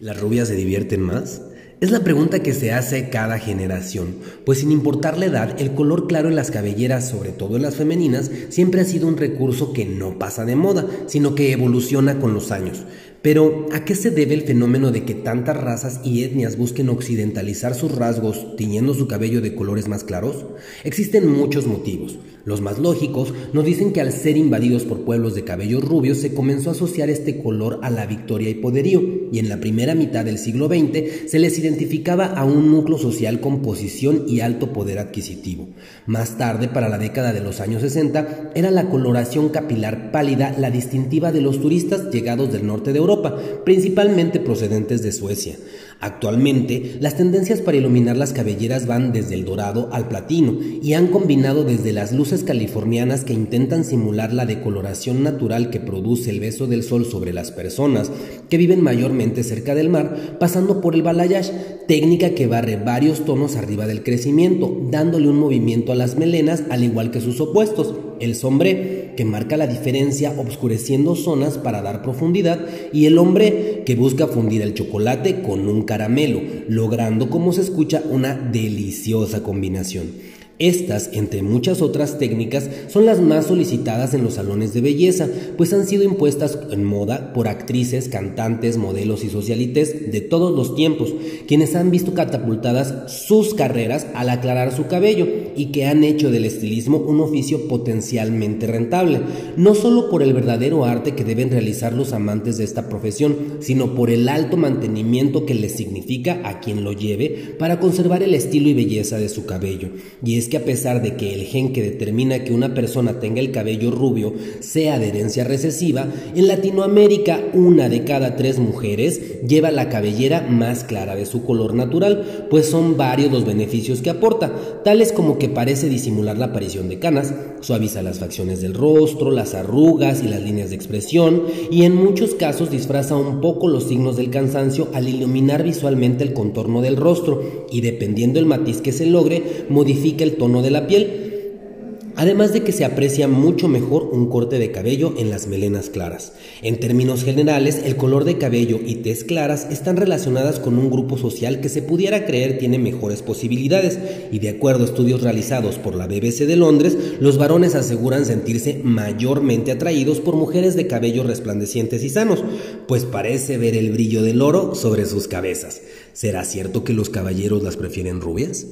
¿Las rubias se divierten más? Es la pregunta que se hace cada generación, pues sin importar la edad, el color claro en las cabelleras, sobre todo en las femeninas, siempre ha sido un recurso que no pasa de moda, sino que evoluciona con los años. Pero, ¿a qué se debe el fenómeno de que tantas razas y etnias busquen occidentalizar sus rasgos tiñendo su cabello de colores más claros? Existen muchos motivos. Los más lógicos nos dicen que al ser invadidos por pueblos de cabello rubio se comenzó a asociar este color a la victoria y poderío, y en la primera mitad del siglo XX se les identificaba a un núcleo social con posición y alto poder adquisitivo. Más tarde, para la década de los años 60, era la coloración capilar pálida la distintiva de los turistas llegados del norte de Europa, principalmente procedentes de Suecia. Actualmente, las tendencias para iluminar las cabelleras van desde el dorado al platino y han combinado desde las luces californianas que intentan simular la decoloración natural que produce el beso del sol sobre las personas que viven mayormente cerca del mar, pasando por el balayage, técnica que barre varios tonos arriba del crecimiento, dándole un movimiento a las melenas al igual que sus opuestos, el sombré, que marca la diferencia obscureciendo zonas para dar profundidad, y el hombre, que busca fundir el chocolate con un caramelo, logrando, como se escucha, una deliciosa combinación. Estas, entre muchas otras técnicas, son las más solicitadas en los salones de belleza, pues han sido impuestas en moda por actrices, cantantes, modelos y socialites de todos los tiempos, quienes han visto catapultadas sus carreras al aclarar su cabello y que han hecho del estilismo un oficio potencialmente rentable, no solo por el verdadero arte que deben realizar los amantes de esta profesión, sino por el alto mantenimiento que les significa a quien lo lleve para conservar el estilo y belleza de su cabello. Y es que a pesar de que el gen que determina que una persona tenga el cabello rubio sea de herencia recesiva, en Latinoamérica una de cada tres mujeres lleva la cabellera más clara de su color natural, pues son varios los beneficios que aporta, tales como que parece disimular la aparición de canas, suaviza las facciones del rostro, las arrugas y las líneas de expresión, y en muchos casos disfraza un poco los signos del cansancio al iluminar visualmente el contorno del rostro, y dependiendo el matiz que se logre, modifica el tono de la piel, además de que se aprecia mucho mejor un corte de cabello en las melenas claras. En términos generales, el color de cabello y tez claras están relacionadas con un grupo social que se pudiera creer tiene mejores posibilidades, y de acuerdo a estudios realizados por la BBC de Londres, los varones aseguran sentirse mayormente atraídos por mujeres de cabello resplandecientes y sanos, pues parece ver el brillo del oro sobre sus cabezas. ¿Será cierto que los caballeros las prefieren rubias?